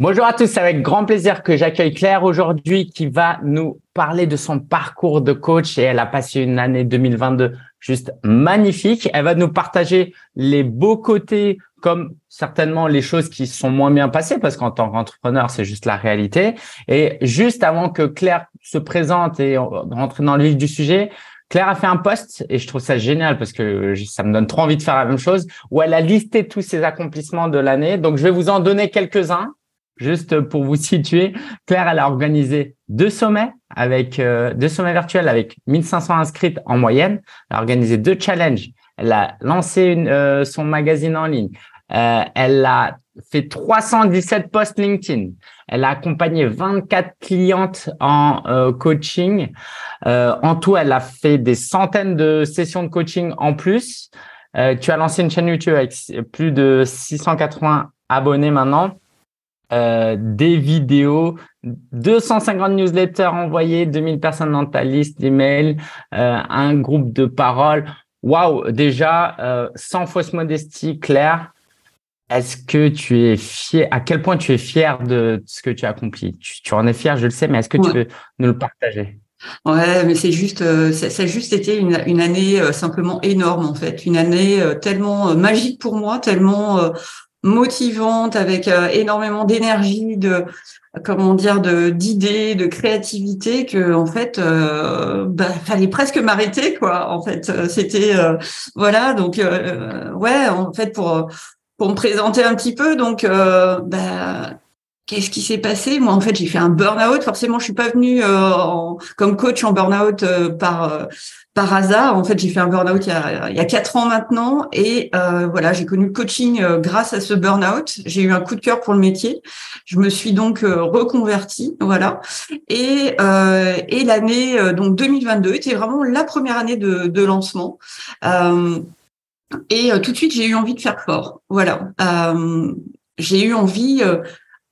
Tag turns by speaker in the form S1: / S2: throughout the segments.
S1: Bonjour à tous, c'est avec grand plaisir que j'accueille Claire aujourd'hui qui va nous parler de son parcours de coach et elle a passé une année 2022 juste magnifique. Elle va nous partager les beaux côtés comme certainement les choses qui sont moins bien passées parce qu'en tant qu'entrepreneur, c'est juste la réalité. Et juste avant que Claire se présente et rentre dans le vif du sujet, Claire a fait un post et je trouve ça génial parce que ça me donne trop envie de faire la même chose où elle a listé tous ses accomplissements de l'année. Donc, je vais vous en donner quelques-uns Juste pour vous situer, Claire, elle a organisé deux sommets avec euh, deux sommets virtuels avec 1500 inscrites en moyenne. Elle a organisé deux challenges. Elle a lancé euh, son magazine en ligne. Euh, elle a fait 317 posts LinkedIn. Elle a accompagné 24 clientes en coaching. en tout, elle a fait des centaines de sessions de coaching en plus. tu as lancé une chaîne YouTube avec plus de 680 abonnés maintenant. Euh, des vidéos, 250 newsletters envoyés, 2000 personnes dans ta liste d'emails, euh, un groupe de paroles. Waouh, déjà, euh, sans fausse modestie, Claire, est-ce que tu es fier, à quel point tu es fier de ce que tu as accompli? Tu, en es fier, je le sais, mais est-ce que tu peux nous le partager?
S2: Ouais, mais c'est juste, ça, a juste été une, une année simplement énorme en fait, une année tellement magique pour moi, tellement motivante, avec euh, énormément d'énergie, de comment dire, de d'idées, de créativité, que en fait, euh, bah, fallait presque m'arrêter, quoi. En fait, euh, c'était euh, voilà, donc ouais, en fait pour pour me présenter un petit peu, donc bah, Qu'est-ce qui s'est passé? Moi, en fait, j'ai fait un burn-out. Forcément, je suis pas venue comme coach en burn-out par par hasard. En fait, j'ai fait un burn-out il y a il y a quatre ans maintenant, et voilà, j'ai connu le coaching grâce à ce burn-out. J'ai eu un coup de cœur pour le métier. Je me suis donc reconvertie, voilà. Et et l'année donc 2022 était vraiment la première année de, de lancement. et tout de suite, j'ai eu envie de faire fort. Voilà. j'ai eu envie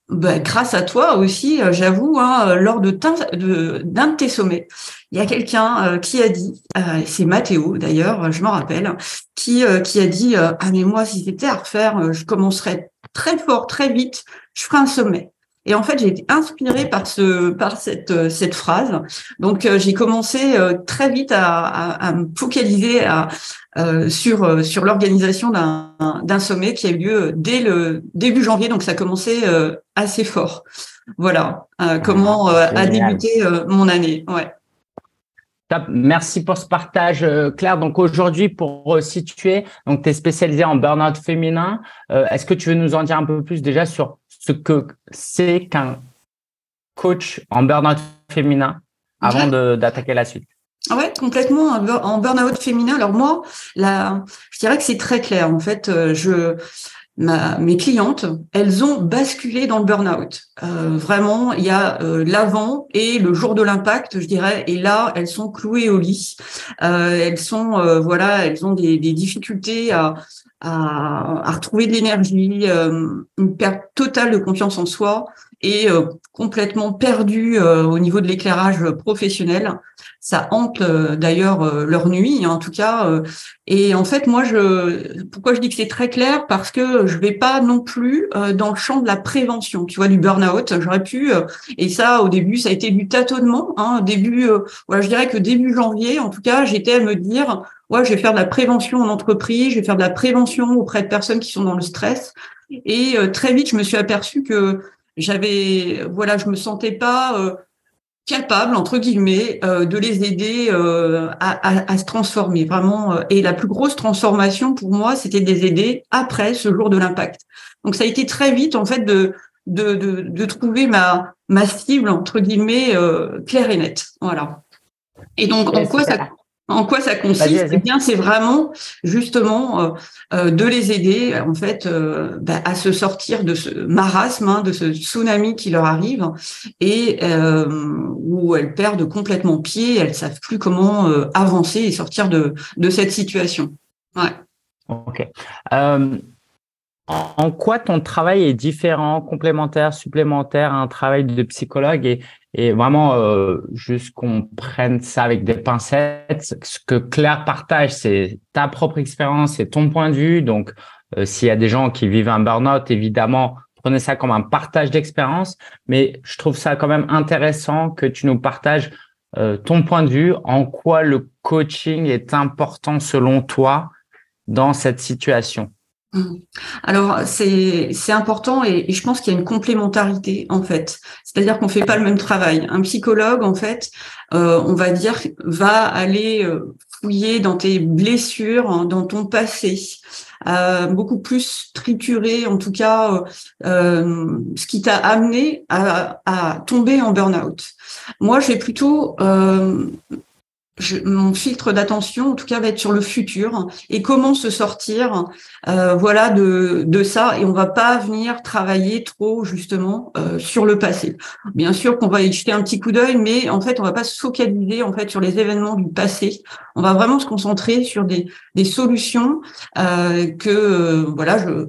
S2: bah, grâce à toi aussi, euh, j'avoue, hein, euh, lors de d'un de, tes sommets, il y a quelqu'un euh, qui a dit, c'est Mathéo d'ailleurs, je m'en rappelle, qui, qui a dit Ah mais moi, si c'était à refaire, je commencerais très fort, très vite, je ferai un sommet. Et en fait, j'ai été inspirée par ce, par cette, cette phrase. Donc, j'ai commencé très vite à, à, à, me focaliser à, euh, sur euh, sur l'organisation d'un d'un sommet qui a eu lieu dès le début janvier, donc ça a commencé euh, assez fort. Voilà ah, comment a débuté mon année. Ouais.
S1: Merci pour ce partage, Claire. Donc aujourd'hui, pour situer, donc tu es spécialisée en burn-out féminin. Est-ce que tu veux nous en dire un peu plus déjà sur ce que c'est qu'un coach en burn-out féminin avant d'attaquer la suite
S2: ah ouais, complètement en burn-out féminin. Alors moi, là, je dirais que c'est très clair. En fait, euh, je ma, mes clientes, elles ont basculé dans le burn-out. Euh, vraiment, il y a euh, l'avant et le jour de l'impact, je dirais. Et là, elles sont clouées au lit. Euh, elles sont, voilà, elles ont des, des difficultés à, à, à, retrouver de l'énergie, une perte totale de confiance en soi et complètement perdues au niveau de l'éclairage professionnel ça hante euh, d'ailleurs euh, leur nuit, hein, en tout cas. Euh, et en fait, moi, je, pourquoi je dis que c'est très clair? Parce que je vais pas non plus dans le champ de la prévention, tu vois, du burn-out. J'aurais pu, et ça, au début, ça a été du tâtonnement. Hein, début, voilà, je dirais que début janvier, en tout cas, j'étais à me dire, ouais, je vais faire de la prévention en entreprise, je vais faire de la prévention auprès de personnes qui sont dans le stress. Et très vite, je me suis aperçue que j'avais, voilà, je me sentais pas capable entre guillemets euh, de les aider euh, à, se transformer. Vraiment euh, et la plus grosse transformation pour moi c'était de les aider après ce jour de l'impact. Donc ça a été très vite en fait de de, de, trouver ma ma cible entre guillemets claire et nette. Voilà. Et donc en quoi ça en quoi ça consiste Eh bien, c'est vraiment justement euh, euh, de les aider en fait euh, bah, à se sortir de ce marasme, hein, de ce tsunami qui leur arrive et où elles perdent complètement pied, elles savent plus comment avancer et sortir de de cette situation. Ouais.
S1: Ok. En quoi ton travail est différent, complémentaire, supplémentaire à un travail de psychologue et, et vraiment euh, juste qu'on prenne ça avec des pincettes. Ce que Claire partage, c'est ta propre expérience, c'est ton point de vue. Donc, euh, s'il y a des gens qui vivent un burn-out, évidemment, prenez ça comme un partage d'expérience, mais je trouve ça quand même intéressant que tu nous partages euh, ton point de vue, en quoi le coaching est important selon toi dans cette situation.
S2: Mmh. Alors c'est important et, je pense qu'il y a une complémentarité en fait. C'est-à-dire qu'on fait pas le même travail. Un psychologue en fait, euh, on va dire va aller euh, fouiller dans tes blessures, hein, dans ton passé, euh, beaucoup plus triturer en tout cas ce qui t'a amené à, à, tomber en burn-out. Moi, j'ai plutôt mon filtre d'attention, en tout cas, va être sur le futur et comment se sortir, euh, voilà, de, ça. Et on va pas venir travailler trop justement euh, sur le passé. Bien sûr qu'on va y jeter un petit coup d'œil, mais en fait, on va pas se focaliser en fait sur les événements du passé. On va vraiment se concentrer sur des, solutions euh, que voilà, je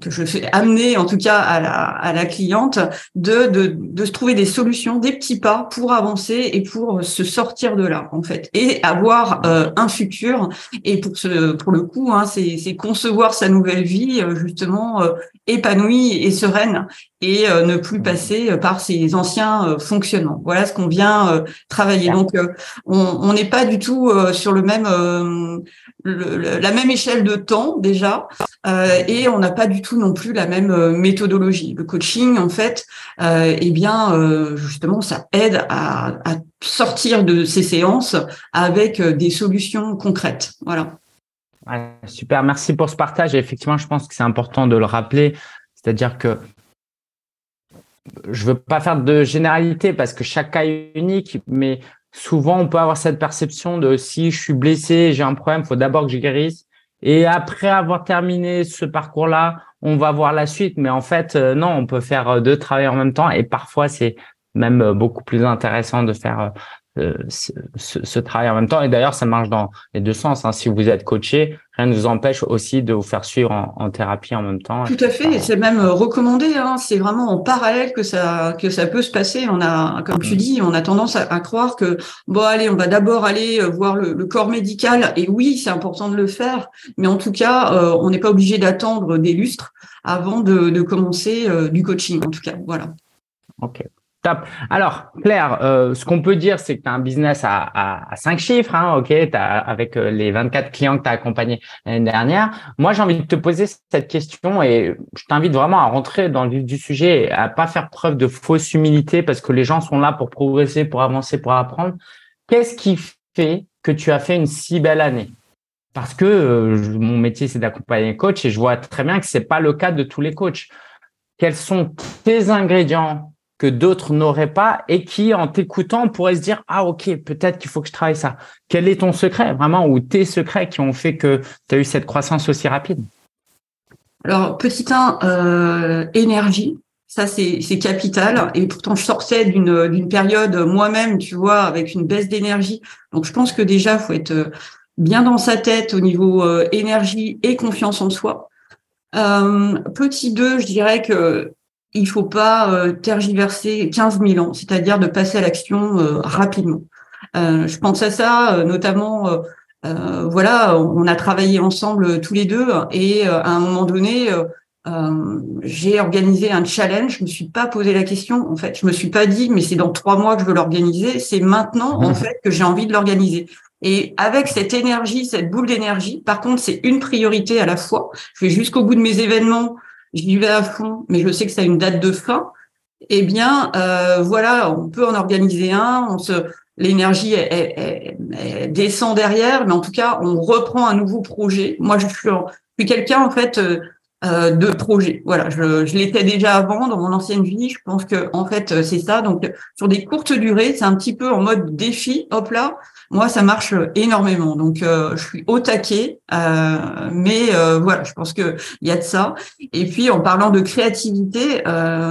S2: que je fais amener en tout cas à la, à cliente de, de, de se trouver des solutions, des petits pas pour avancer et pour se sortir de là en fait et avoir euh, un futur et pour ce pour le coup hein, c'est concevoir sa nouvelle vie euh, justement euh, épanouie et sereine et ne plus passer par ses anciens fonctionnements. Voilà ce qu'on vient travailler. Donc on n'est pas du tout sur le même la même échelle de temps déjà et on n'a pas du tout non plus la même méthodologie. Le coaching en fait, eh bien justement ça aide à, à sortir de ces séances avec des solutions concrètes. Voilà
S1: super, merci pour ce partage. Et effectivement, je pense que c'est important de le rappeler. C'est-à-dire que je veux pas faire de généralité parce que chaque cas est unique, mais souvent on peut avoir cette perception de si je suis blessé, j'ai un problème, il faut d'abord que je guérisse. Et après avoir terminé ce parcours-là, on va voir la suite. Mais en fait, euh, non, on peut faire deux travaux en même temps. Et parfois, c'est même beaucoup plus intéressant de faire euh, ce, ce, travail en même temps. Et d'ailleurs, ça marche dans les deux sens. Hein. Si vous êtes coaché, rien ne vous empêche aussi de vous faire suivre en, thérapie en même temps.
S2: Tout à fait. C'est même euh, recommandé. Hein. C'est vraiment en parallèle que ça que ça peut se passer. On a, comme tu mm. dis, on a tendance à, croire que bon, allez, on va d'abord aller euh, voir le, corps médical. Et oui, c'est important de le faire. Mais en tout cas, on n'est pas obligé d'attendre des lustres avant de, de commencer du coaching. En tout cas, voilà.
S1: Ok. Alors, Claire, euh, ce qu'on peut dire, c'est que tu as un business à, 5 chiffres, hein, as, avec euh, les 24 clients que tu as accompagnés l'année dernière. Moi, j'ai envie de te poser cette question et je t'invite vraiment à rentrer dans le vif du sujet, à pas faire preuve de fausse humilité parce que les gens sont là pour progresser, pour avancer, pour apprendre. Qu'est-ce qui fait que tu as fait une si belle année? Parce que euh, mon métier, c'est d'accompagner les coachs et je vois très bien que c'est pas le cas de tous les coachs. Quels sont tes ingrédients que d'autres n'auraient pas et qui, en t'écoutant, pourraient se dire, ah, ok, peut-être qu'il faut que je travaille ça. Quel est ton secret, vraiment, ou tes secrets qui ont fait que tu as eu cette croissance aussi rapide?
S2: Alors, petit 1, euh, énergie. Ça, c'est, capital. Et pourtant, je sortais d'une, période moi-même, tu vois, avec une baisse d'énergie. Donc, je pense que déjà, faut être euh, bien dans sa tête au niveau euh, énergie et confiance en soi. Petit 2, je dirais que il faut pas euh, tergiverser 15 000 ans, c'est-à-dire de passer à l'action euh, rapidement. Euh, je pense à ça, notamment, voilà, on a travaillé ensemble tous les deux et à un moment donné, j'ai organisé un challenge. Je me suis pas posé la question. En fait, je me suis pas dit, mais c'est dans trois mois que je veux l'organiser. C'est maintenant, en fait, que j'ai envie de l'organiser. Et avec cette énergie, cette boule d'énergie, par contre, c'est une priorité à la fois. Je vais jusqu'au bout de mes événements j'y vais à fond, mais je sais que ça a une date de fin, eh bien, euh, voilà, on peut en organiser un. On se, l'énergie descend derrière, mais en tout cas, on reprend un nouveau projet. Moi, je suis, quelqu'un en fait euh, euh, de projet. Voilà, je, je l'étais déjà avant dans mon ancienne vie. Je pense que en fait, c'est ça. Donc, sur des courtes durées, c'est un petit peu en mode défi. Hop là, moi, ça marche énormément. Donc, euh, je suis au taquet, euh, mais euh, voilà, je pense que il y a de ça. Et puis, en parlant de créativité,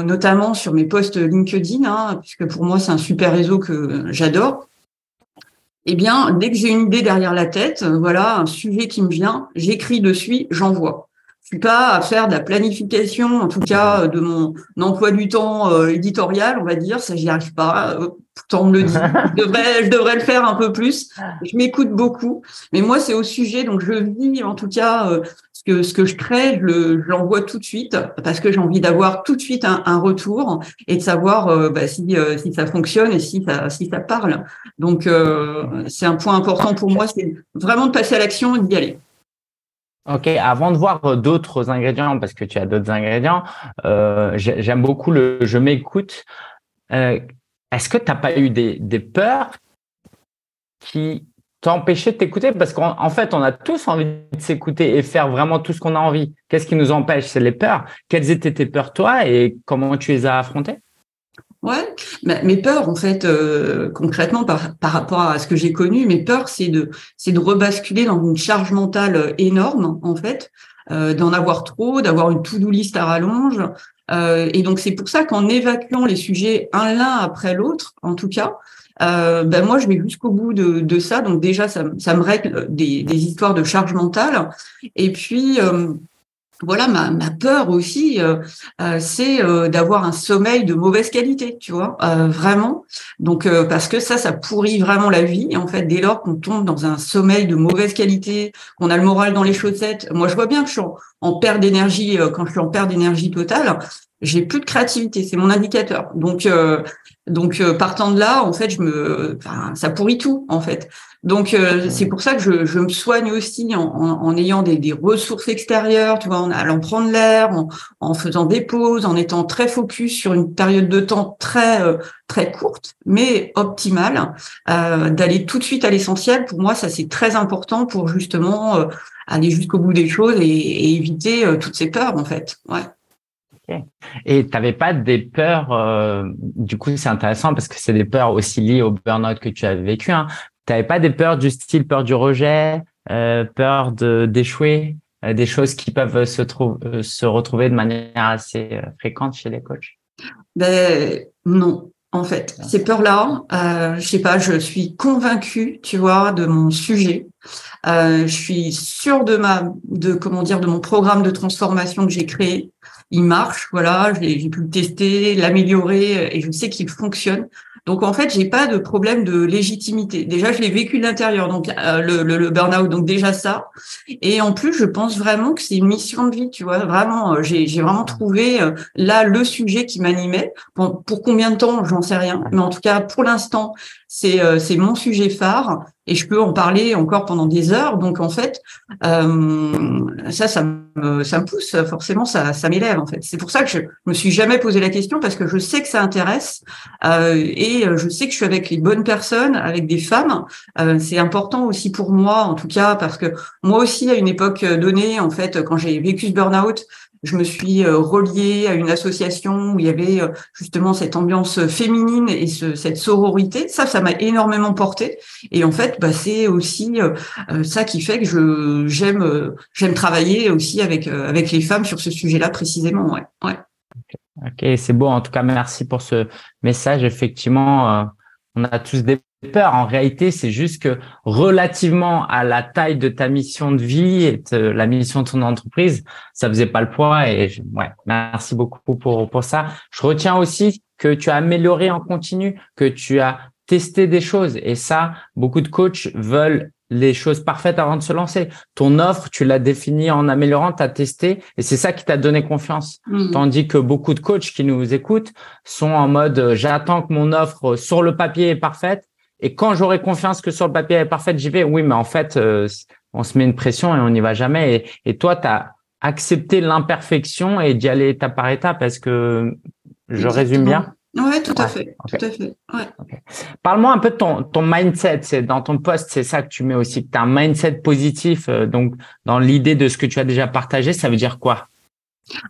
S2: notamment sur mes posts LinkedIn, hein, puisque pour moi, c'est un super réseau que j'adore. Eh bien, dès que j'ai une idée derrière la tête, voilà, un sujet qui me vient, j'écris dessus, j'envoie. Je suis pas à faire de la planification, en tout cas de mon emploi du temps éditorial, on va dire, ça j'y arrive pas pourtant on me le dit. Je devrais, je devrais le faire un peu plus. Je m'écoute beaucoup, mais moi c'est au sujet, donc je vis en tout cas euh, ce que ce que je crée, je l'envoie tout de suite parce que j'ai envie d'avoir tout de suite un, un, retour et de savoir euh, bah, si, euh, si ça fonctionne et si ça, si ça parle. Donc, euh, c'est un point important pour moi, c'est vraiment de passer à l'action et d'y aller.
S1: Ok, avant de voir d'autres ingrédients, parce que tu as d'autres ingrédients, j'aime beaucoup le je m'écoute. Est-ce que tu n'as pas eu des, des peurs qui t'empêcher de t'écouter? Parce qu'en fait, on a tous envie de s'écouter et faire vraiment tout ce qu'on a envie. Qu'est-ce qui nous empêche? C'est les peurs. Quelles étaient tes peurs, toi, et comment tu les as affrontées?
S2: Ouais, mes peurs, en fait, euh, concrètement, par, par rapport à ce que j'ai connu, mes peurs, c'est de, c'est de rebasculer dans une charge mentale énorme, en fait, euh, d'en avoir trop, d'avoir une to-do list à rallonge. Euh, et donc, c'est pour ça qu'en évacuant les sujets un l'un après l'autre, en tout cas, euh, ben moi je vais jusqu'au bout de, de, ça. Donc déjà ça, ça me règle des, des, histoires de charge mentale. Et puis euh, voilà ma, peur aussi, euh, euh c'est euh, d'avoir un sommeil de mauvaise qualité, tu vois, vraiment. Donc parce que ça, ça pourrit vraiment la vie. En fait, dès lors qu'on tombe dans un sommeil de mauvaise qualité, qu'on a le moral dans les chaussettes. Moi, je vois bien que je suis en perte d'énergie quand je suis en perte d'énergie totale. J'ai plus de créativité, c'est mon indicateur. Donc donc euh, partant de là, en fait, je me, enfin, ça pourrit tout en fait. Donc euh, c'est pour ça que je, je, me soigne aussi en, en, ayant des, des, ressources extérieures, tu vois, en allant prendre l'air, en, en, faisant des pauses, en étant très focus sur une période de temps très euh, très courte, mais optimale, d'aller tout de suite à l'essentiel. Pour moi, ça c'est très important pour justement aller jusqu'au bout des choses et, et éviter toutes ces peurs en fait. Ouais.
S1: Et tu n'avais pas des peurs, euh, du coup c'est intéressant parce que c'est des peurs aussi liées au burn-out que tu as vécu. Hein. Tu n'avais pas des peurs du style peur du rejet, euh, peur d'échouer, euh, des choses qui peuvent se, se retrouver de manière assez fréquente chez les coachs?
S2: Ben, Non, en fait. Ces peurs-là, euh, je sais pas, je suis convaincue, tu vois, de mon sujet. Euh, je suis sûre de ma, de comment dire, de mon programme de transformation que j'ai créé il marche, voilà, j'ai pu le tester, l'améliorer et je sais qu'il fonctionne. Donc en fait, j'ai pas de problème de légitimité. Déjà, je l'ai vécu de l'intérieur, donc euh, le, burn-out, donc déjà ça. Et en plus, je pense vraiment que c'est une mission de vie, tu vois. Vraiment, euh, j'ai vraiment trouvé euh, là le sujet qui m'animait. Pour combien de temps, j'en sais rien, mais en tout cas, pour l'instant, c'est c'est mon sujet phare et je peux en parler encore pendant des heures. Donc en fait, euh, ça, ça me, pousse forcément, ça, m'élève en fait. C'est pour ça que je me suis jamais posé la question parce que je sais que ça intéresse euh, et je sais que je suis avec les bonnes personnes, avec des femmes. Euh, c'est important aussi pour moi, en tout cas, parce que moi aussi à une époque donnée, en fait, quand j'ai vécu ce burn-out, je me suis euh, reliée à une association où il y avait euh, justement cette ambiance féminine et ce, cette sororité. Ça, ça m'a énormément porté. Et en fait, bah, c'est aussi euh, ça qui fait que je j'aime j'aime travailler aussi avec avec les femmes sur ce sujet-là précisément. Ouais. ouais.
S1: Ok, c'est beau. En tout cas, merci pour ce message. Effectivement, on a tous des peur. En réalité, c'est juste que relativement à la taille de ta mission de vie et de la mission de ton entreprise, ça faisait pas le poids. Et ouais, merci beaucoup pour, pour ça. Je retiens aussi que tu as amélioré en continu, que tu as testé des choses. Et ça, beaucoup de coachs veulent les choses parfaites avant de se lancer. Ton offre, tu l'as définie en améliorant, tu as testé et c'est ça qui t'a donné confiance. Mmh. Tandis que beaucoup de coachs qui nous écoutent sont en mode j'attends que mon offre sur le papier est parfaite et quand j'aurai confiance que sur le papier est parfait, j'y vais. Oui, mais en fait, euh, on se met une pression et on n'y va jamais. Et, toi, tu as accepté l'imperfection et d'y aller étape par étape. Est-ce que je résume bien?
S2: Oui, tout à fait. Tout à fait.
S1: Parle-moi un peu de ton, ton mindset. C'est dans ton poste, c'est ça que tu mets aussi, que tu as un mindset positif. Euh, donc, dans l'idée de ce que tu as déjà partagé, ça veut dire quoi?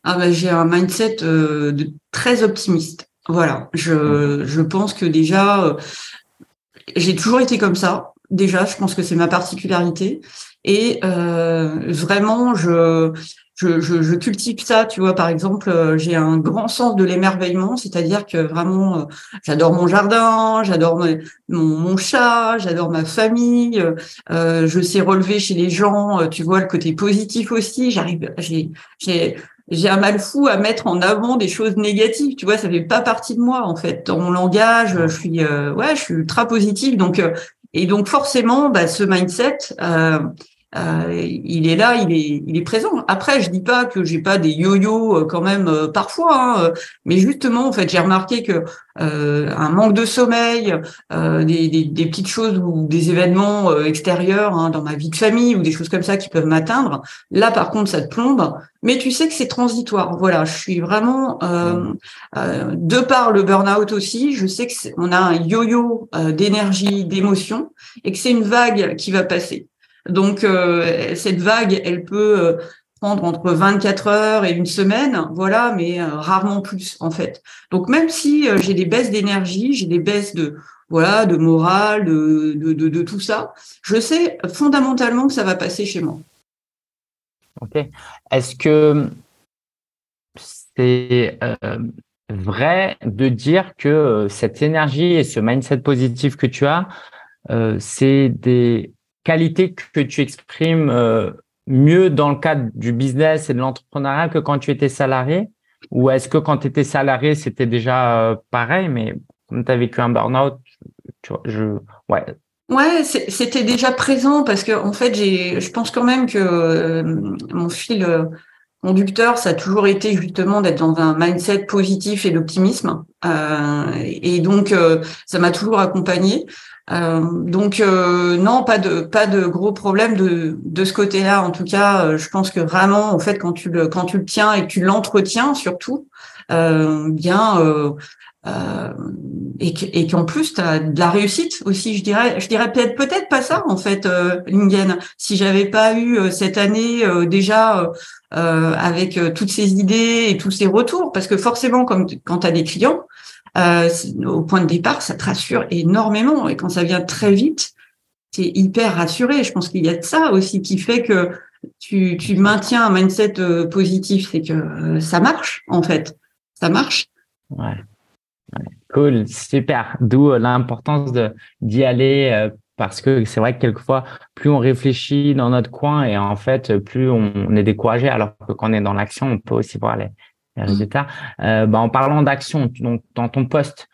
S2: Ah ben, J'ai un mindset euh, de, très optimiste. Voilà, je, je pense que déjà, j'ai toujours été comme ça. Déjà, je pense que c'est ma particularité. Et euh, vraiment, je, je, je, cultive ça. Tu vois, par exemple, euh, j'ai un grand sens de l'émerveillement, c'est-à-dire que vraiment, euh, j'adore mon jardin, j'adore mon, mon, chat, j'adore ma famille. Euh, je sais relever chez les gens, tu vois, le côté positif aussi. J'arrive, j'ai, j'ai j'ai un mal fou à mettre en avant des choses négatives. Tu vois, ça fait pas partie de moi en fait. Dans mon langage, je suis euh, ouais, je suis ultra positive. Donc euh, et donc forcément, bah, ce mindset, euh, euh, il est là, il est, il est présent. Après, je dis pas que j'ai pas des yo-yo euh, quand même euh, parfois, hein, mais justement, en fait, j'ai remarqué que un manque de sommeil, des, des, des, petites choses ou des événements extérieurs hein, dans ma vie de famille ou des choses comme ça qui peuvent m'atteindre. Là, par contre, ça te plombe. Mais tu sais que c'est transitoire. Voilà, je suis vraiment de par le burn-out aussi, je sais que on a un yo-yo d'énergie, d'émotion, et que c'est une vague qui va passer. Donc euh, cette vague, elle peut euh, prendre entre 24 heures et une semaine, voilà, mais euh, rarement plus en fait. Donc même si j'ai des baisses d'énergie, j'ai des baisses de voilà, de morale, de, de, de, tout ça, je sais fondamentalement que ça va passer chez moi.
S1: Ok. Est-ce que c'est vrai de dire que cette énergie et ce mindset positif que tu as, c'est des qualité que tu exprimes euh, mieux dans le cadre du business et de l'entrepreneuriat que quand tu étais salarié? Ou est-ce que quand tu étais salarié, c'était déjà euh, pareil, mais comme tu as vécu un burn-out, tu vois, je,
S2: ouais. Ouais, c'était déjà présent parce que en fait, j'ai, je pense quand même que euh, mon fil conducteur, ça a toujours été justement d'être dans un mindset positif et d'optimisme. et donc, ça m'a toujours accompagné. Euh, donc euh, non, pas de pas de gros problèmes de de ce côté-là. En tout cas, euh, je pense que vraiment, en fait, quand tu le quand tu le tiens et que tu l'entretiens surtout, bien et qu'en plus tu as de la réussite aussi, je dirais. Je dirais peut-être peut-être pas ça en fait, Lingen. Si j'avais pas eu cette année déjà avec toutes ces idées et tous ces retours, parce que forcément, comme quand tu as des clients euh, au point de départ, ça te rassure énormément. Et quand ça vient très vite, tu es hyper rassuré. Je pense qu'il y a de ça aussi qui fait que tu, tu maintiens un mindset euh, positif, c'est que euh, ça marche, en fait. Ça marche.
S1: Ouais. Cool, super. D'où l'importance d'y aller parce que c'est vrai que quelquefois, plus on réfléchit dans notre coin et en fait, plus on, est découragé, alors que quand on est dans l'action, on peut aussi voir les, résultats. Euh, bah, en parlant d'action, donc dans ton poste,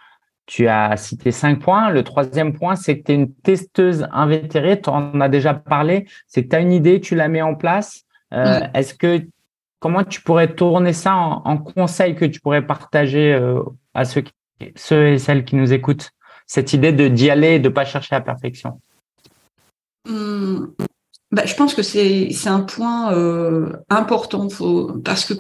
S1: tu as cité cinq points. Le troisième point, c'est que tu es une testeuse invétérée. Tu en as déjà parlé. C'est que tu as une idée, tu la mets en place. Euh, est-ce que comment tu pourrais tourner ça en, conseil que tu pourrais partager euh, à ceux, ceux et celles qui nous écoutent? Cette idée de d'y aller et de pas chercher la perfection.
S2: Mmh. Bah, je pense que c'est un point important faut, parce que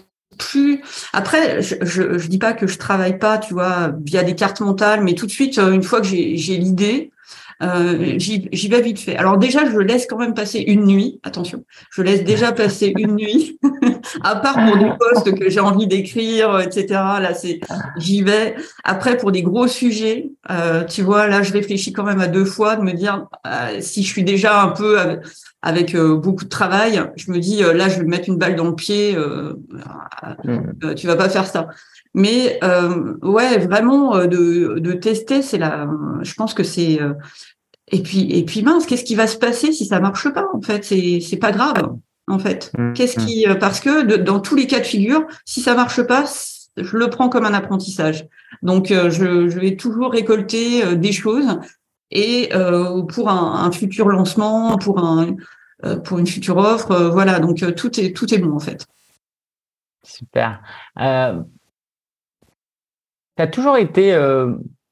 S2: après je, je, dis pas que je travaille pas tu vois via des cartes mentales mais tout de suite euh, une fois que j'ai l'idée euh, j'y vais vite fait. Alors déjà, je laisse quand même passer une nuit. Attention, je laisse déjà passer une nuit, à part pour des postes que j'ai envie d'écrire, etc. Là, c'est j'y vais. Après, pour des gros sujets, euh, tu vois, là, je réfléchis quand même à deux fois de me dire euh, si je suis déjà un peu avec, euh, beaucoup de travail, je me dis là, je vais me mettre une balle dans le pied. Mmh. tu vas pas faire ça. Mais euh, ouais, vraiment de, de tester, c'est la. Je pense que c'est et puis, et puis mince, qu'est-ce qui va se passer si ça marche pas En fait, c'est c'est pas grave. En fait, mmh, qu'est-ce mmh. qui euh, parce que dans tous les cas de figure, si ça marche pas, je le prends comme un apprentissage. Donc, euh, je, je, vais toujours récolter euh, des choses et pour un, un, futur lancement, pour un pour une future offre, voilà. Donc tout est tout est bon en fait.
S1: Super. Euh, tu as toujours été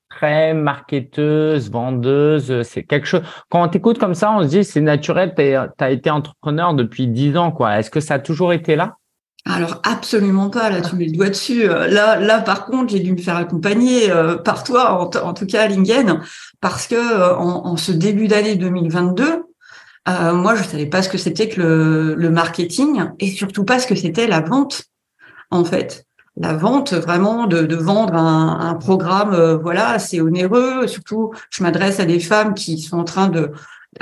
S1: très marketeuse, vendeuse, c'est quelque chose. Quand on t'écoute comme ça, on se dit c'est naturel, tu as été entrepreneur depuis dix ans, quoi. Est-ce que ça a toujours été là?
S2: Alors absolument pas, là tu mets le doigt dessus. Euh, là, là par contre, j'ai dû me faire accompagner euh, par toi, en, tout cas à Lingen, parce que euh, en, ce début d'année 2022, moi je savais pas ce que c'était que le, le marketing et surtout pas ce que c'était la vente en fait la vente, vraiment de, vendre un, programme, euh, voilà, assez onéreux. Surtout, je m'adresse à des femmes qui sont en train de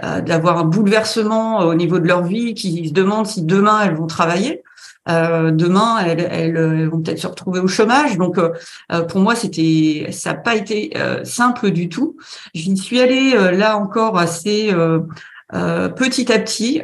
S2: euh, d'avoir un bouleversement au niveau de leur vie, qui se demandent si demain elles vont travailler. Euh, demain, elles, elles, vont peut-être se retrouver au chômage. Donc, euh, pour moi, c'était, ça n'a pas été simple du tout. J'y suis allée là encore assez petit à petit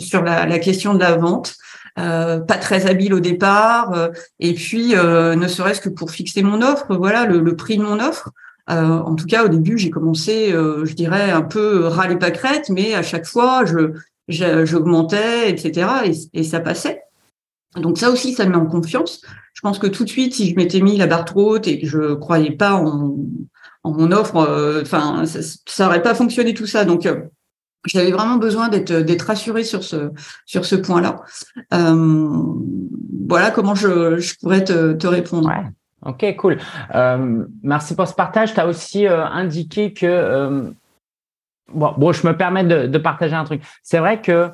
S2: sur la, question de la vente. Euh, pas très habile au départ, euh, et puis euh, ne serait-ce que pour fixer mon offre, voilà le, le prix de mon offre. en tout cas, au début, j'ai commencé, je dirais, un peu râler crête, mais à chaque fois, je j'augmentais, etc. Et, et, ça passait. Donc ça aussi, ça me met en confiance. Je pense que tout de suite, si je m'étais mis la barre trop haute et que je croyais pas en, en mon offre, euh, enfin, ça, ça aurait pas fonctionné tout ça. Donc euh, j'avais vraiment besoin d'être d'être rassurée sur ce sur ce point-là. Euh, voilà comment je, je pourrais te, te répondre.
S1: Ok, cool. Euh, merci pour ce partage. Tu as aussi euh, indiqué que euh, bon, bon, je me permets de, de partager un truc. C'est vrai que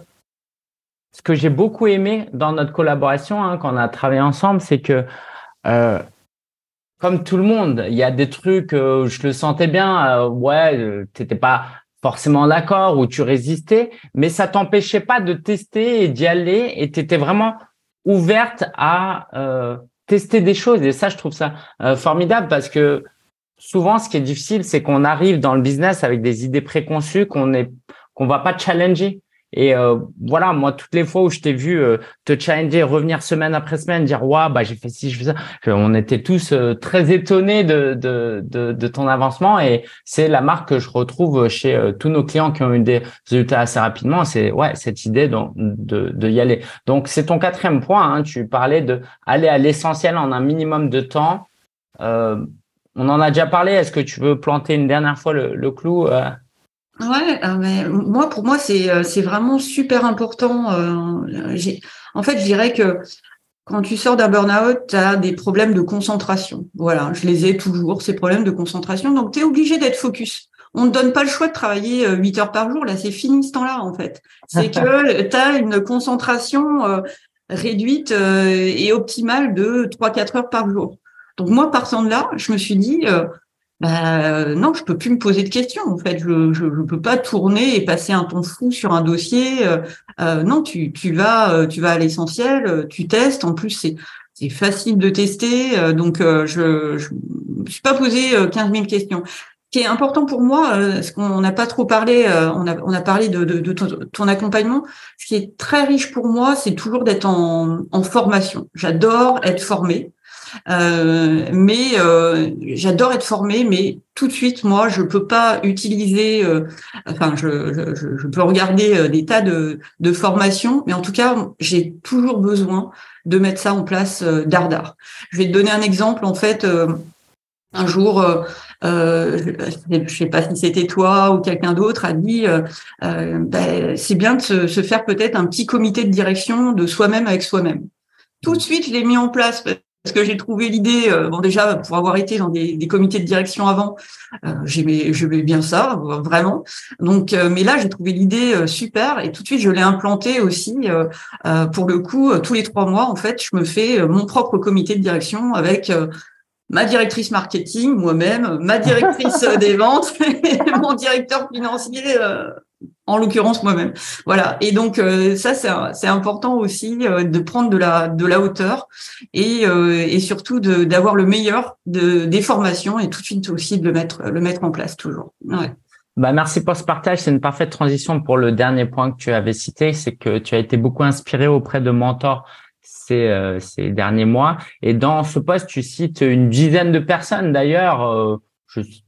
S1: ce que j'ai beaucoup aimé dans notre collaboration, hein, quand on a travaillé ensemble, c'est que euh, comme tout le monde, il y a des trucs, euh, je le sentais bien, euh, ouais, t'étais pas forcément d'accord ou tu résistais, mais ça t'empêchait pas de tester et d'y aller et tu étais vraiment ouverte à euh, tester des choses. Et ça, je trouve ça euh, formidable parce que souvent, ce qui est difficile, c'est qu'on arrive dans le business avec des idées préconçues qu'on est qu'on va pas challenger. Et euh, voilà, moi, toutes les fois où je t'ai vu euh, te challenger, revenir semaine après semaine, dire ouais, bah j'ai fait ci, je fais ça, on était tous euh, très étonnés de, de, de, de, ton avancement. Et c'est la marque que je retrouve chez euh, tous nos clients qui ont eu des résultats assez rapidement. C'est ouais, cette idée de, de, de y aller. Donc c'est ton quatrième point. Hein, tu parlais de aller à l'essentiel en un minimum de temps. on en a déjà parlé. Est-ce que tu veux planter une dernière fois le, le clou
S2: Ouais, euh, mais moi pour moi c'est euh, c'est vraiment super important. Euh, en fait, je dirais que quand tu sors d'un burn-out, tu as des problèmes de concentration. Voilà, je les ai toujours, ces problèmes de concentration. Donc, tu es obligé d'être focus. On ne donne pas le choix de travailler 8 heures par jour. Là, c'est fini ce temps-là, en fait. C'est que tu as une concentration réduite et optimale de 3-4 heures par jour. Donc, moi, partant de là, je me suis dit, bah, non, je peux plus me poser de questions. En fait, je je peux pas tourner et passer un temps fou sur un dossier. Euh, euh non, tu vas euh, tu vas à l'essentiel, euh, tu testes. En plus, c'est facile de tester. donc, je je me suis pas posé 15 000 questions. Ce qui est important pour moi, ce qu'on n'a pas trop parlé, on a parlé de ton, accompagnement. Ce qui est très riche pour moi, c'est toujours d'être en, en formation. J'adore être formée. Euh, mais euh, j'adore être formée, mais tout de suite, moi, je peux pas utiliser. Euh, enfin, je, je, je, peux regarder des tas de, de formations, mais en tout cas, j'ai toujours besoin de mettre ça en place dardard. Je vais te donner un exemple. En fait, un jour. Euh, je sais pas si c'était toi ou quelqu'un d'autre a dit euh, ben, c'est bien de se, se faire peut-être un petit comité de direction de soi-même avec soi-même. Tout de suite, je l'ai mis en place que j'ai trouvé l'idée, euh, bon déjà pour avoir été dans des, comités de direction avant, euh, j'aimais j'aimais bien ça vraiment. Donc, euh, mais là j'ai trouvé l'idée euh, super et tout de suite je l'ai implanté aussi. pour le coup, tous les trois mois en fait, je me fais mon propre comité de direction avec ma directrice marketing, moi-même, ma directrice des ventes, et mon directeur financier en l'occurrence moi-même. Voilà. Et donc euh, ça, c'est important aussi euh, de prendre de la de la hauteur et, euh, et surtout d'avoir le meilleur de, des formations et tout de suite aussi de le mettre le mettre en place toujours. Ouais.
S1: Bah merci pour ce partage. C'est une parfaite transition pour le dernier point que tu avais cité, c'est que tu as été beaucoup inspiré auprès de mentors ces, ces derniers mois. Et dans ce poste, tu cites une dizaine de personnes d'ailleurs.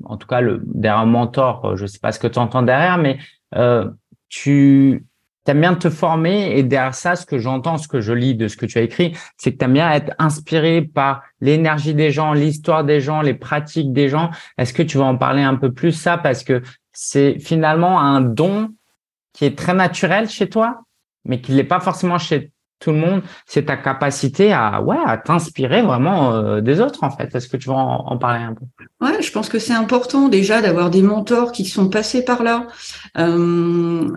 S1: en tout cas, le derrière un mentor, je sais pas ce que tu entends derrière, mais euh, tu aimes bien te former et derrière ça, ce que j'entends, ce que je lis de ce que tu as écrit, c'est que tu aimes bien être inspiré par l'énergie des gens, l'histoire des gens, les pratiques des gens. Est-ce que tu vas en parler un peu plus ça? Parce que c'est finalement un don qui est très naturel chez toi, mais qui n'est pas forcément chez tout le monde, c'est ta capacité à ouais à t'inspirer vraiment euh, des autres en fait. Est-ce que tu vas en, parler un peu?
S2: Ouais, je pense que c'est important déjà d'avoir des mentors qui sont passés par là. Euh,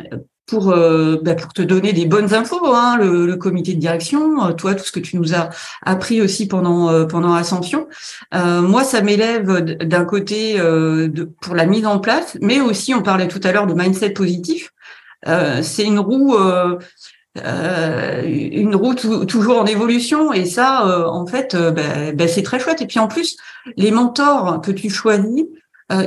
S2: pour, euh, bah, pour te donner des bonnes infos, hein, le, comité de direction, toi, tout ce que tu nous as appris aussi pendant pendant Ascension. moi, ça m'élève d'un côté pour la mise en place, mais aussi, on parlait tout à l'heure de mindset positif. c'est une roue euh, une route toujours en évolution. Et ça euh, en fait euh, ben, ben, c'est très chouette. Et puis en plus les mentors que tu choisis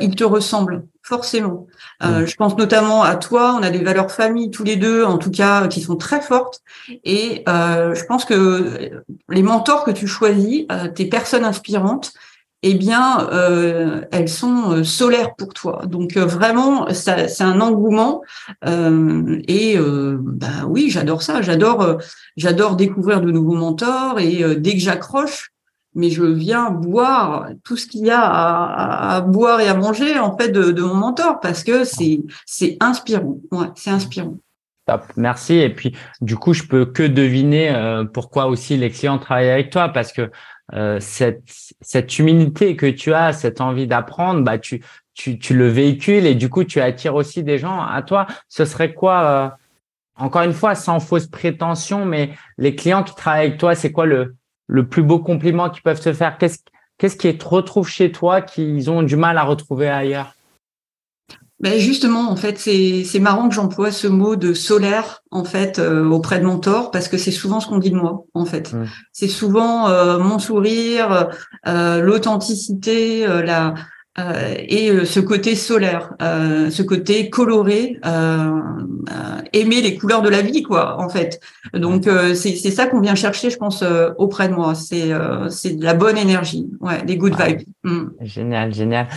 S2: ils te ressemblent forcément. Je pense notamment à toi. On a des valeurs famille tous les deux en tout cas qui sont très fortes. Et je pense que les mentors que tu choisis tes personnes inspirantes eh bien, euh, elles sont euh, solaires pour toi. Donc euh, vraiment, c'est un engouement. et bah oui, j'adore ça. J'adore, j'adore découvrir de nouveaux mentors. Et dès que j'accroche, mais je viens boire tout ce qu'il y a à, boire et à manger en fait de, mon mentor parce que c'est inspirant. C'est inspirant.
S1: Merci. Et puis, du coup, je peux que deviner pourquoi aussi les clients avec toi parce que euh, cette, humilité que tu as, cette envie d'apprendre, bah tu, tu, tu le véhicules et du coup tu attires aussi des gens à toi. Ce serait quoi euh, Encore une fois, sans fausse prétention, mais les clients qui travaillent avec toi, c'est quoi le, le plus beau compliment qu'ils peuvent te faire? Qu'est-ce qu'est-ce qui te retrouve chez toi qu'ils ont du mal à retrouver ailleurs?
S2: Ben justement, en fait, c'est marrant que j'emploie ce mot de solaire en fait euh, auprès de mon tort parce que c'est souvent ce qu'on dit de moi en fait. Mmh. C'est souvent euh, mon sourire, euh, l'authenticité, la et ce côté solaire, ce côté coloré, aimer les couleurs de la vie quoi en fait. Donc c'est c'est ça qu'on vient chercher, je pense, auprès de moi. C'est c'est de la bonne énergie, ouais, des good vibes. Mmh.
S1: Génial, génial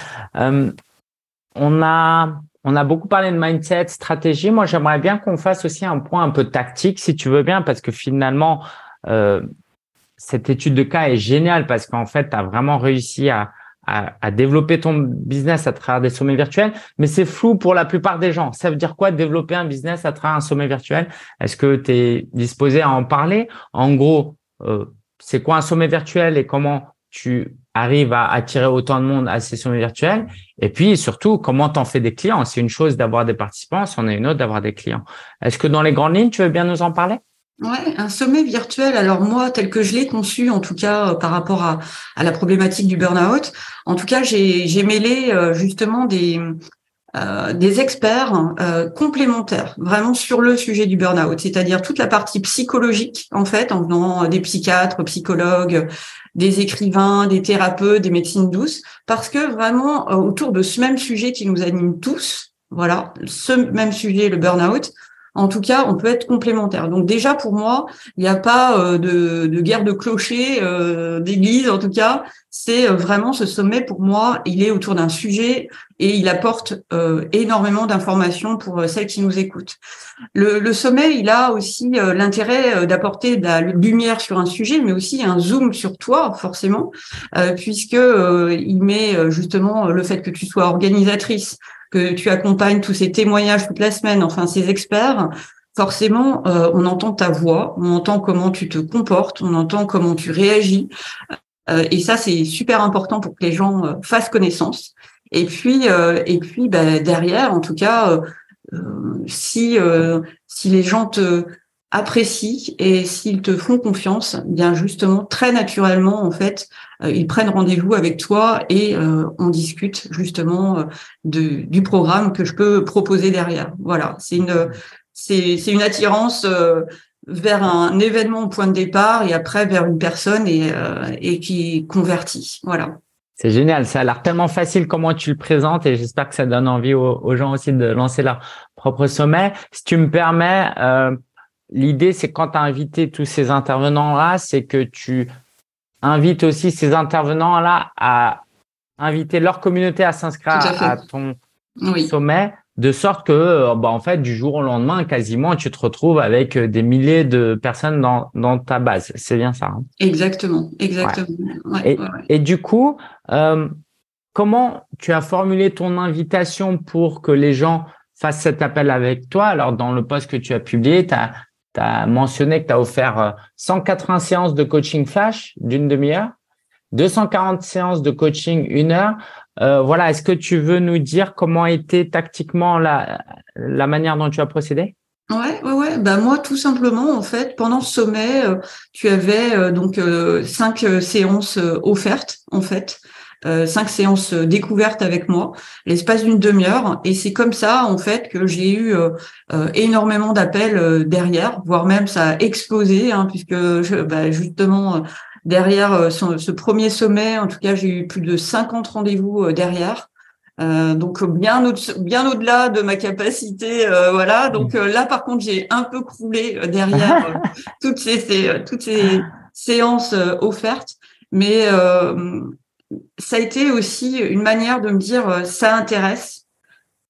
S1: on a, on a beaucoup parlé de mindset, stratégie. Moi, j'aimerais bien qu'on fasse aussi un point un peu tactique, si tu veux bien, parce que finalement, euh, cette étude de cas est géniale parce qu'en fait, tu as vraiment réussi à, à, développer ton business à travers des sommets virtuels, mais c'est flou pour la plupart des gens. Ça veut dire quoi développer un business à travers un sommet virtuel? Est-ce que tu es disposé à en parler? En gros, euh, c'est quoi un sommet virtuel et comment tu arrives à attirer autant de monde à ces sommets virtuels Et puis surtout, comment t'en fais des clients? C'est une chose d'avoir des participants, c'en est une autre d'avoir des clients. Est-ce que dans les grandes lignes, tu veux bien nous en parler?
S2: Ouais, un sommet virtuel. Alors moi, tel que je l'ai conçu, en tout cas euh, par rapport à, à la problématique du burn-out, en tout cas, j'ai mêlé euh, justement des euh, des experts euh, complémentaires vraiment sur le sujet du burn-out, c'est-à-dire toute la partie psychologique en fait, en venant des psychiatres, psychologues, des écrivains, des thérapeutes, des médecines douces, parce que vraiment euh, autour de ce même sujet qui nous anime tous, voilà, ce même sujet, le burn-out, en tout cas, on peut être complémentaire. Donc déjà, pour moi, il n'y a pas euh, de, de, guerre de clocher, euh, d'église, en tout cas. C'est euh, vraiment ce sommet, pour moi, il est autour d'un sujet et il apporte énormément d'informations pour celles qui nous écoutent. Le, le sommet, il a aussi l'intérêt d'apporter de la lumière sur un sujet, mais aussi un zoom sur toi, forcément, puisque il met justement le fait que tu sois organisatrice, que tu accompagnes tous ces témoignages toute la semaine, enfin ces experts, forcément, euh, on entend ta voix, on entend comment tu te comportes, on entend comment tu réagis. Euh, et ça, c'est super important pour que les gens euh, fassent connaissance. Et puis, et puis bah, derrière, en tout cas, si si les gens te apprécient et s'ils te font confiance, eh bien justement très naturellement en fait, euh, ils prennent rendez-vous avec toi et euh, on discute justement euh, du programme que je peux proposer derrière. Voilà, c'est une c'est c'est une attirance vers un événement au point de départ et après vers une personne et et qui convertit. Voilà.
S1: C'est génial, ça a l'air tellement facile comment tu le présentes et j'espère que ça donne envie aux, aux, gens aussi de lancer leur propre sommet. Si tu me permets, euh, l'idée, c'est quand tu as invité tous ces intervenants-là, c'est que tu invites aussi ces intervenants-là à inviter leur communauté à s'inscrire à, ton sommet, de sorte que, euh, bah, en fait, du jour au lendemain, quasiment, tu te retrouves avec euh, des milliers de personnes dans, dans ta base. C'est bien ça. Hein?
S2: Exactement, exactement.
S1: et, du coup, euh, comment tu as formulé ton invitation pour que les gens fassent cet appel avec toi? Alors, dans le post que tu as publié, tu as tu as mentionné que tu as offert 180 euh, séances de coaching flash d'une demi-heure, 240 séances de coaching une heure. Euh, voilà, est-ce que tu veux nous dire comment était tactiquement la, la manière dont tu as procédé?
S2: Ouais, ouais, ouais. Bah moi, tout simplement, en fait, pendant ce sommet, euh, tu avais donc cinq séances offertes, en fait. Euh, cinq séances euh, découvertes avec moi, l'espace d'une demi-heure. Et c'est comme ça, en fait, que j'ai eu euh, énormément d'appels derrière, voire même ça a explosé, hein, puisque bah, justement, derrière ce premier sommet, en tout cas, j'ai eu plus de 50 rendez-vous derrière. donc bien au bien au-delà de ma capacité, voilà. Donc là, par contre, j'ai un peu croulé derrière toutes ces, ces, toutes ces séances offertes, mais ça a été aussi une manière de me dire ça intéresse.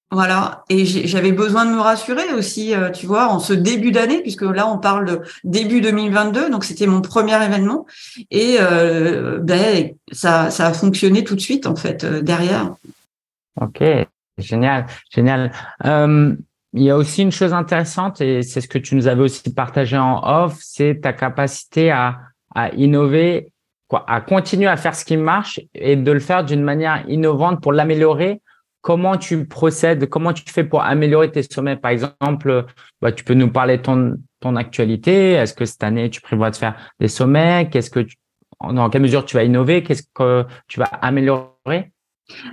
S2: Voilà, et j'avais besoin de me rassurer aussi, tu vois, en ce début d'année, puisque là on parle de début 2022, donc c'était mon premier événement, et ben ça, ça a fonctionné tout de suite en fait derrière.
S1: Ok, génial, génial. Il y a aussi une chose intéressante, et c'est ce que tu nous avais aussi partagé en off, c'est ta capacité à, à innover, quoi, à continuer à faire ce qui marche et de le faire d'une manière innovante pour l'améliorer. Comment tu procèdes Comment tu fais pour améliorer tes sommets? Par exemple, bah, tu peux nous parler de ton, ton actualité. Est-ce que cette année, tu prévois de faire des sommets? Qu'est-ce que tu, dans quelle mesure tu vas innover? Qu'est-ce que tu vas améliorer?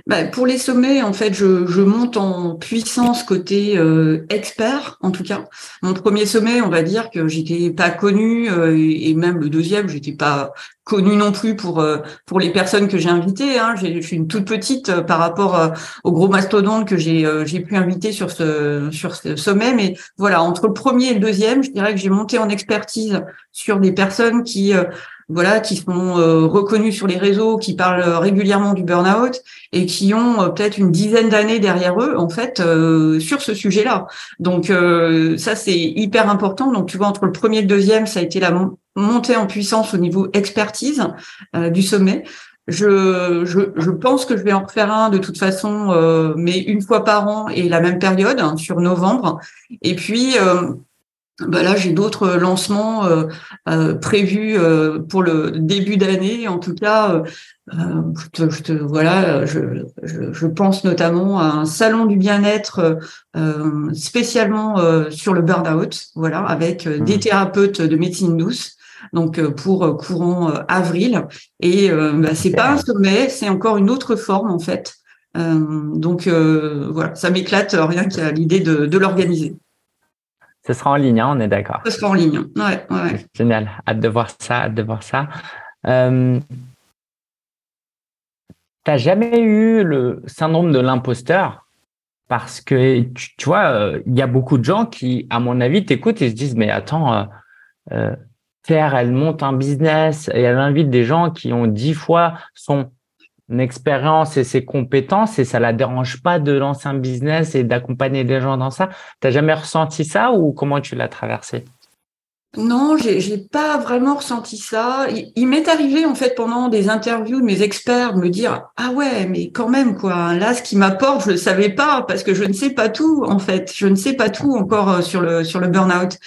S2: Bah, pour les sommets, en fait, je, je monte en puissance côté euh, expert, en tout cas. Mon premier sommet, on va dire que j'étais pas connue, euh, et même le deuxième, j'étais pas connue non plus pour euh, pour les personnes que j'ai invitées. Hein. Je suis une toute petite euh, par rapport aux gros mastodontes que j'ai j'ai pu inviter sur ce sur ce sommet. Mais voilà, entre le premier et le deuxième, je dirais que j'ai monté en expertise sur des personnes qui voilà, qui sont euh, reconnus sur les réseaux, qui parlent régulièrement du burn-out et qui ont euh, peut-être une dizaine d'années derrière eux, en fait, euh, sur ce sujet-là. Donc ça, c'est hyper important. Donc tu vois, entre le premier et le deuxième, ça a été la montée en puissance au niveau expertise du sommet. Je, je, je, pense que je vais en refaire un de toute façon, mais une fois par an et la même période, hein, sur novembre. Et puis, bah là, j'ai d'autres lancements euh, euh, prévus euh, pour le début d'année. En tout cas, je te, voilà, je, je, pense notamment à un salon du bien-être spécialement sur le burn-out, voilà, avec des mmh. thérapeutes de médecine douce. Donc pour courant avril et bah, c'est pas un sommet, c'est encore une autre forme en fait. donc voilà, ça m'éclate rien qu'à l'idée de, de l'organiser.
S1: Ce sera en ligne, hein, on est d'accord.
S2: Ce sera en ligne, ouais, ouais.
S1: Génial, hâte de voir ça, hâte de voir ça. Euh, T'as jamais eu le syndrome de l'imposteur? Parce que tu, vois, euh, il y a beaucoup de gens qui, à mon avis, t'écoutent et se disent mais attends, euh, euh elle monte un business et elle invite des gens qui ont dix fois son expérience et ses compétences et ça la dérange pas de lancer un business et d'accompagner des gens dans ça. T'as jamais ressenti ça ou comment tu l'as traversé?
S2: Non, j'ai, pas vraiment ressenti ça. Il, m'est arrivé en fait pendant des interviews de mes experts de me dire ah ouais mais quand même quoi. Là ce qui m'apporte je le savais pas parce que je ne sais pas tout en fait. Je ne sais pas tout encore euh, sur le sur le burn-out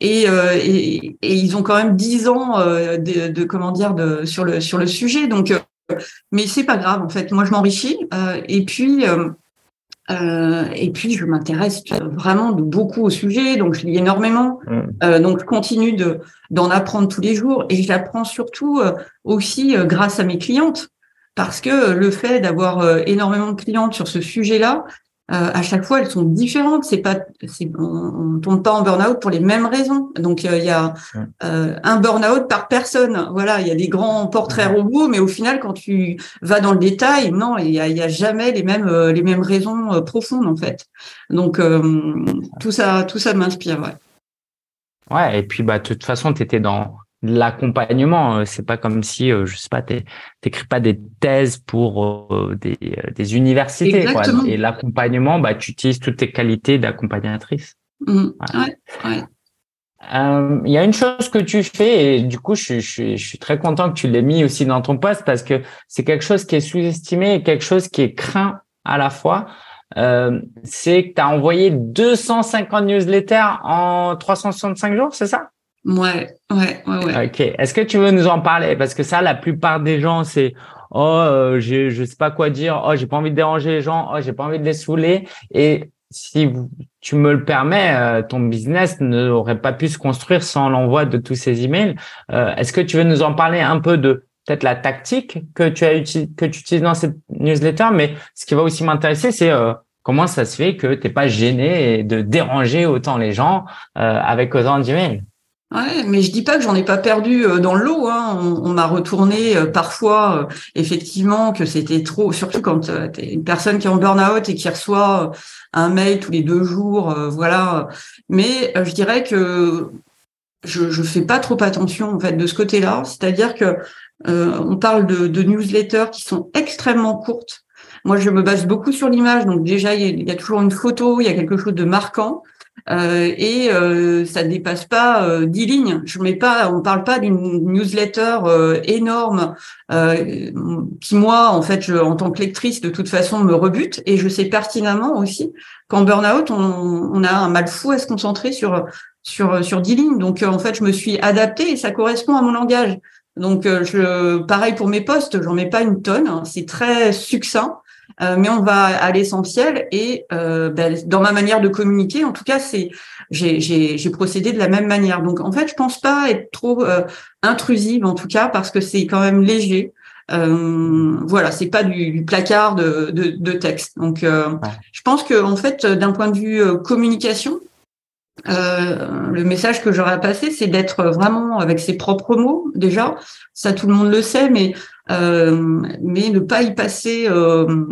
S2: et, euh, et, et ils ont quand même dix ans euh, de, de, comment dire de sur le sur le sujet. Donc mais c'est pas grave en fait. Moi, je m'enrichis euh, et puis euh, euh, et puis je m'intéresse vraiment de beaucoup au sujet, donc je lis énormément. Mm. donc je continue de d'en apprendre tous les jours et j'apprends surtout aussi grâce à mes clientes parce que le fait d'avoir énormément de clientes sur ce sujet-là, euh, à chaque fois, elles sont différentes. C'est pas, on, on tombe pas en burn-out pour les mêmes raisons. Donc euh, il y a euh, un burn-out par personne. Voilà, il y a des grands portraits robots, mais au final, quand tu vas dans le détail, non, il y a, y a, jamais les mêmes les mêmes raisons profondes en fait. Donc tout ça, tout ça m'inspire. Ouais.
S1: Ouais, et puis bah de toute façon, tu étais dans l'accompagnement. Euh, c'est pas comme si, euh, je sais pas, t'écris pas des thèses pour euh, des, des universités. Quoi. Et l'accompagnement, bah, tu utilises toutes tes qualités d'accompagnatrice.
S2: Mmh. Ouais. Ouais,
S1: Il y a une chose que tu fais et du coup, je, je, je suis très content que tu l'aies mis aussi dans ton poste parce que c'est quelque chose qui est sous-estimé et quelque chose qui est craint à la fois. Euh, c'est que tu as envoyé 250 newsletters en 365 jours, c'est ça?
S2: Ouais, ouais, ouais, ouais.
S1: Ok. Est-ce que tu veux nous en parler? Parce que ça, la plupart des gens, c'est oh, euh, je je sais pas quoi dire. Oh, j'ai pas envie de déranger les gens. Oh, j'ai pas envie de les saouler. Et si tu me le permets, euh, ton business n'aurait pas pu se construire sans l'envoi de tous ces emails. Euh, Est-ce que tu veux nous en parler un peu de peut-être la tactique que tu as que tu utilises dans cette newsletter, mais ce qui va aussi m'intéresser, c'est euh, comment ça se fait que t'es pas gêné de déranger autant les gens euh, avec autant d'emails?
S2: Ouais, mais je dis pas que j'en ai pas perdu euh, dans le lot. Hein. On, m'a retourné euh, parfois, euh, effectivement, que c'était trop, surtout quand tu es une personne qui est en burn-out et qui reçoit un mail tous les deux jours, voilà. Mais je dirais que je, je fais pas trop attention en fait de ce côté-là. C'est-à-dire que on parle de, de newsletters qui sont extrêmement courtes. Moi, je me base beaucoup sur l'image, donc déjà il y, a, toujours une photo, il y a quelque chose de marquant. Euh, et euh, ça ne dépasse pas euh, 10 lignes. Je mets pas, on parle pas d'une newsletter euh, énorme euh, qui moi, en fait, je, en tant que lectrice, de toute façon, me rebute. Et je sais pertinemment aussi qu'en burn-out, on, a un mal fou à se concentrer sur sur sur 10 lignes. Donc en fait, je me suis adaptée et ça correspond à mon langage. Donc je, pareil pour mes postes, j'en mets pas une tonne. C'est très succinct. Euh, mais on va à l'essentiel et euh, ben, dans ma manière de communiquer, en tout cas, c'est j'ai procédé de la même manière. Donc en fait, je pense pas être trop euh, intrusive en tout cas parce que c'est quand même léger. Euh, voilà, c'est pas du, placard de, de, de, texte. Donc, je pense que en fait, d'un point de vue communication, le message que j'aurais à passer, c'est d'être vraiment avec ses propres mots déjà. Ça, tout le monde le sait, mais euh, mais ne pas y passer euh,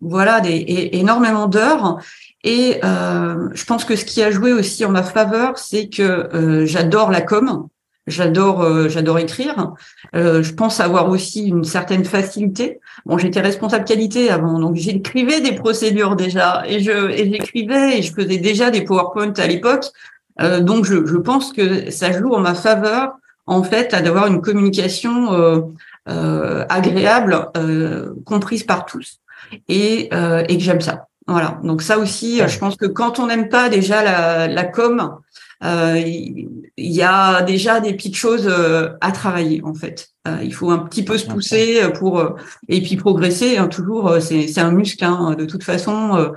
S2: voilà des, énormément d'heures. Et euh, je pense que ce qui a joué aussi en ma faveur, c'est que j'adore la com, j'adore j'adore écrire. je pense avoir aussi une certaine facilité. Bon, j'étais responsable qualité avant, donc j'écrivais des procédures déjà, et je et j'écrivais et je faisais déjà des PowerPoint à l'époque. donc je, je pense que ça joue en ma faveur en fait à d'avoir une communication euh, euh, agréable, euh, comprise par tous, et, euh, et que j'aime ça. Voilà. Donc ça aussi, je pense que quand on n'aime pas déjà la, la com, il y a déjà des petites choses à travailler en fait. il faut un petit peu se pousser pour et puis progresser. Hein, toujours, c'est un muscle. Hein, de toute façon,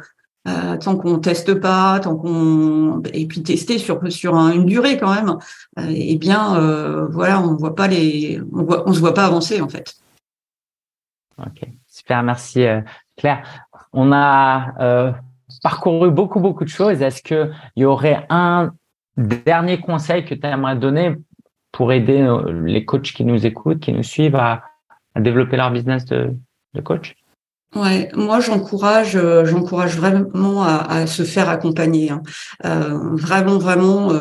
S2: euh, tant qu'on teste pas, tant qu'on et puis tester sur une durée quand même, euh, eh bien euh, voilà, on voit pas les, on on se voit pas avancer en fait.
S1: Ok, super, merci Claire. On a parcouru beaucoup beaucoup de choses. Est-ce que il y aurait un dernier conseil que tu aimerais donner pour aider les coachs qui nous écoutent, qui nous suivent à, développer leur business de coach?
S2: Ouais, moi j'encourage, euh, j'encourage vraiment à, se faire accompagner. Hein. Euh, vraiment, vraiment. Euh,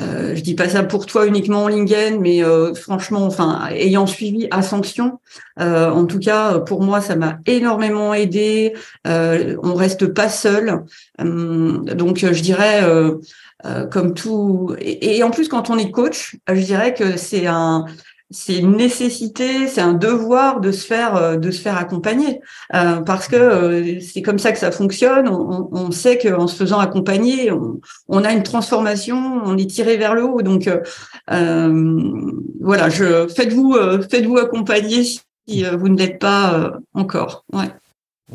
S2: euh, je dis pas ça pour toi uniquement en Lingen, mais euh, franchement, enfin, ayant suivi Ascension, en tout cas pour moi, ça m'a énormément aidé. on reste pas seul, hum, donc je dirais. comme tout et, et, en plus quand on est coach, je dirais que c'est un c'est une nécessité, c'est un devoir de se faire euh, de se faire accompagner euh, parce que euh, c'est comme ça que ça fonctionne. On, on sait qu'en se faisant accompagner, on, a une transformation, on est tiré vers le haut. Donc voilà, je faites-vous faites-vous accompagner si vous ne l'êtes pas encore. Ouais.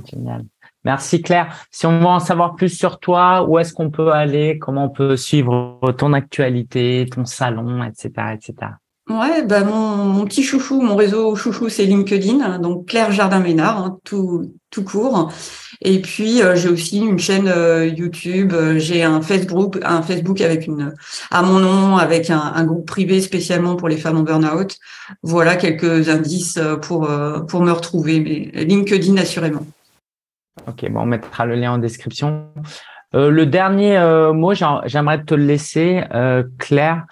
S1: Génial. Merci Claire. Si on veut en savoir plus sur toi, où est-ce qu'on peut aller, comment on peut suivre ton actualité, ton salon, etc., etc.
S2: Ouais, bah mon, petit chouchou, mon réseau chouchou, c'est LinkedIn, donc Claire Jardin-Ménard, hein, tout, tout court. Et puis euh, j'ai aussi une chaîne euh, YouTube, euh, j'ai un Facebook, un Facebook avec une à mon nom, avec un, groupe privé spécialement pour les femmes en burn-out. Voilà quelques indices pour pour me retrouver, mais LinkedIn assurément.
S1: Ok, bon, on mettra le lien en description. le dernier mot, j'aimerais te le laisser, Claire.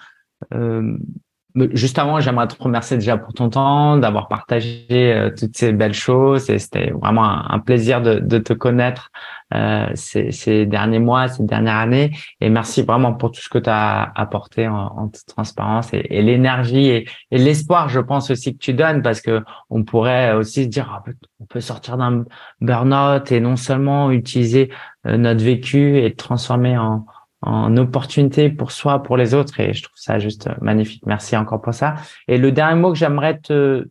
S1: Juste avant, j'aimerais te remercier déjà pour ton temps, d'avoir partagé euh, toutes ces belles choses. Et c'était vraiment un, plaisir de, te connaître euh, ces, derniers mois, ces dernières années. Et merci vraiment pour tout ce que tu as apporté en, transparence et, et l'énergie et, et l'espoir, je pense aussi que tu donnes, parce que on pourrait aussi se dire, ah, on peut sortir d'un burn-out et non seulement utiliser euh, notre vécu et transformer en en opportunité pour soi, pour les autres. Et je trouve ça juste magnifique. Merci encore pour ça. Et le dernier mot que j'aimerais te,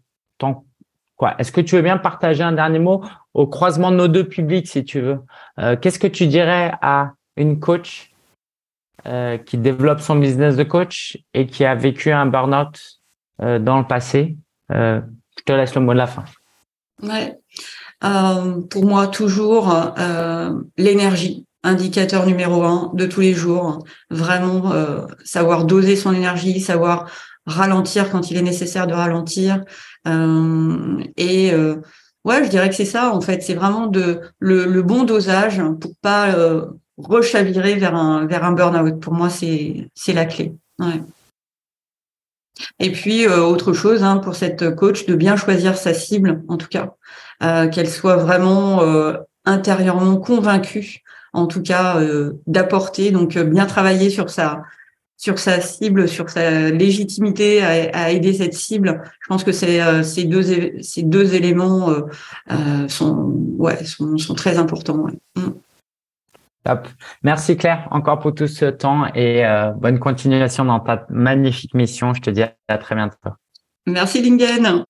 S1: quoi, est-ce que tu veux bien partager un dernier mot au croisement de nos deux publics, si tu veux? Euh, qu'est-ce que tu dirais à une coach euh, qui développe son business de coach et qui a vécu un burn-out euh, dans le passé? je te laisse le mot de la fin.
S2: Ouais. pour moi, toujours l'énergie indicateur numéro un de tous les jours. Vraiment euh, savoir doser son énergie, savoir ralentir quand il est nécessaire de ralentir. Euh, et euh, ouais, je dirais que c'est ça en fait. C'est vraiment de le, bon dosage pour pas rechavirer vers un vers un burn-out. Pour moi, c'est c'est la clé. Ouais. Et puis autre chose hein, pour cette coach de bien choisir sa cible, en tout cas, qu'elle soit vraiment intérieurement convaincue, en tout cas d'apporter, donc bien travailler sur sa sur sa cible, sur sa légitimité à, aider cette cible. Je pense que c'est, euh, ces, deux, ces deux éléments euh, euh, sont, ouais, sont, sont, très importants. Mm.
S1: Top. Merci Claire encore pour tout ce temps et bonne continuation dans ta magnifique mission. Je te dis à très bientôt.
S2: Merci Lingen.